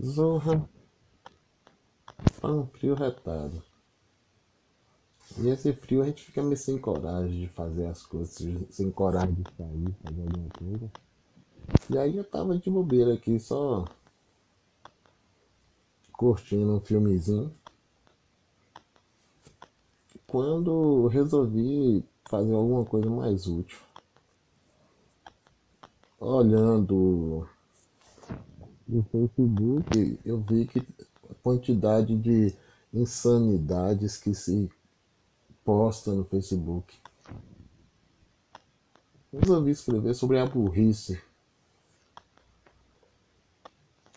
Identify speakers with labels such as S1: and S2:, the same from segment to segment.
S1: Zorra. Tá um frio retado. E esse frio a gente fica meio sem coragem de fazer as coisas, sem coragem de sair, fazer alguma coisa. E aí eu tava de bobeira aqui, só curtindo um filmezinho. Quando resolvi fazer alguma coisa mais útil. Olhando no Facebook, eu vi que a quantidade de insanidades que se posta no Facebook. Resolvi escrever sobre a burrice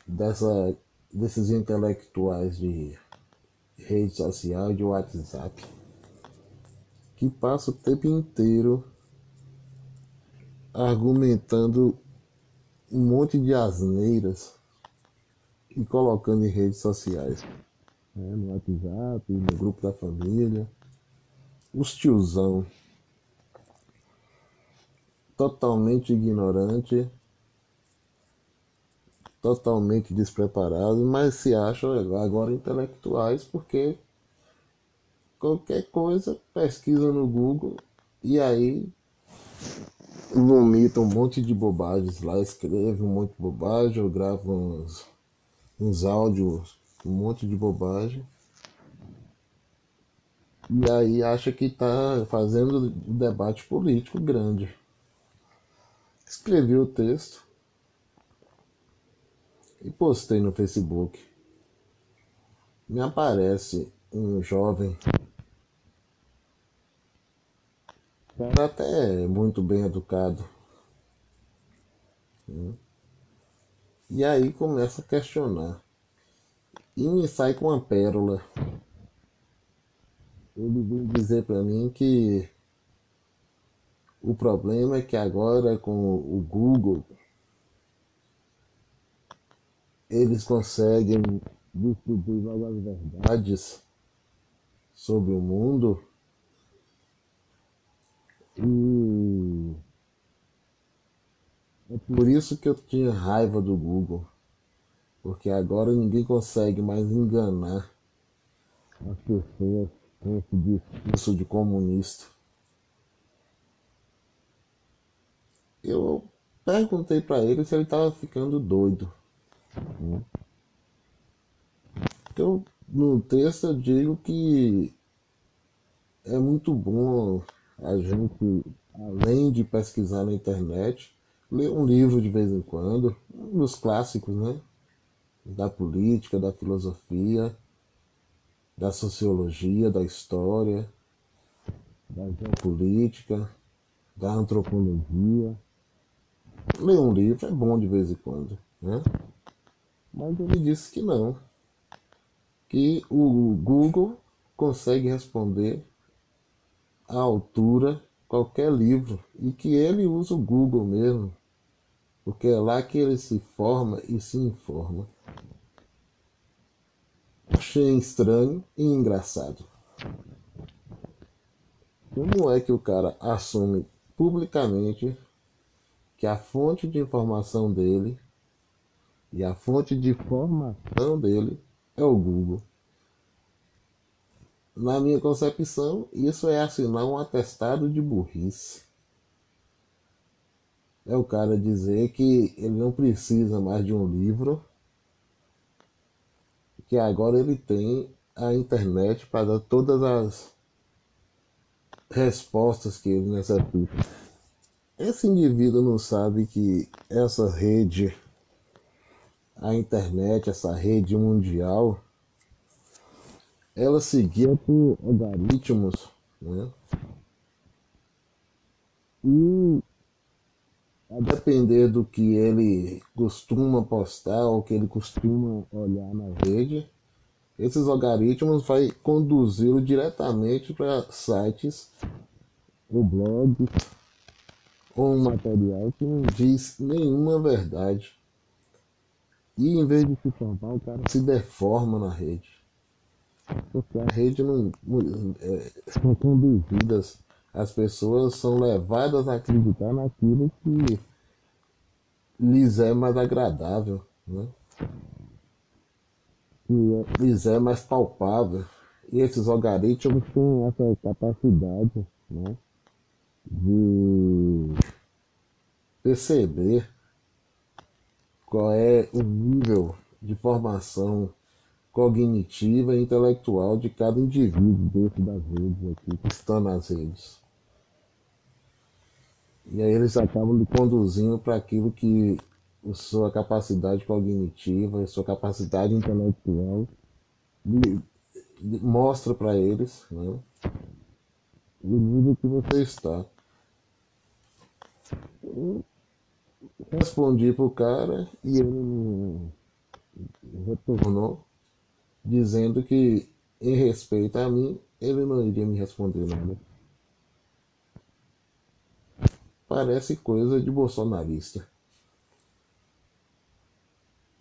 S1: dessa, desses intelectuais de rede social de WhatsApp que passa o tempo inteiro argumentando um monte de asneiras e colocando em redes sociais. Né? No WhatsApp, no grupo da família. Os tiozão. Totalmente ignorante. Totalmente despreparado, mas se acham agora intelectuais porque qualquer coisa pesquisa no Google e aí vomita um monte de bobagens lá, escreve um monte de bobagem, ou grava uns, uns áudios, um monte de bobagem. E aí acha que está fazendo um debate político grande. Escrevi o texto e postei no Facebook. Me aparece um jovem até muito bem educado. E aí começa a questionar. E me sai com uma pérola. Ele vem dizer para mim que o problema é que agora com o Google eles conseguem descobrir novas verdades sobre o mundo e é por isso que eu tinha raiva do Google. Porque agora ninguém consegue mais enganar as pessoas com esse discurso de comunista. Eu perguntei para ele se ele estava ficando doido. Então, no texto eu digo que é muito bom a gente, além de pesquisar na internet, ler um livro de vez em quando, um dos clássicos, né? Da política, da filosofia, da sociologia, da história, da geopolítica, da antropologia. Ler um livro é bom de vez em quando, né? Mas ele disse que não. Que o Google consegue responder à altura qualquer livro e que ele usa o Google mesmo, porque é lá que ele se forma e se informa. Achei estranho e engraçado. Como é que o cara assume publicamente que a fonte de informação dele e a fonte de formação dele é o Google? Na minha concepção, isso é assinar um atestado de burrice. É o cara dizer que ele não precisa mais de um livro, que agora ele tem a internet para dar todas as respostas que ele necessita. Esse indivíduo não sabe que essa rede, a internet, essa rede mundial, ela seguia por algoritmos, né? E a depender do que ele costuma postar ou que ele costuma olhar na rede, esses algoritmos vai conduzi-lo diretamente para sites ou blogs ou um material que não diz nenhuma verdade. E em vez de se formar, o cara se deforma na rede porque a rede não, é, são conduzidas, as pessoas são levadas a acreditar naquilo que lhes é mais agradável. Né? que lhes é mais palpável. E esses algoritmos têm essa capacidade né, de perceber qual é o nível de formação cognitiva e intelectual de cada indivíduo dentro das redes aqui, que estão nas redes. E aí eles acabam lhe conduzindo para aquilo que a sua capacidade cognitiva, a sua capacidade intelectual mostra para eles né, o nível que você está. Eu respondi pro cara e ele retornou dizendo que em respeito a mim ele não iria me responder nada. Parece coisa de bolsonarista.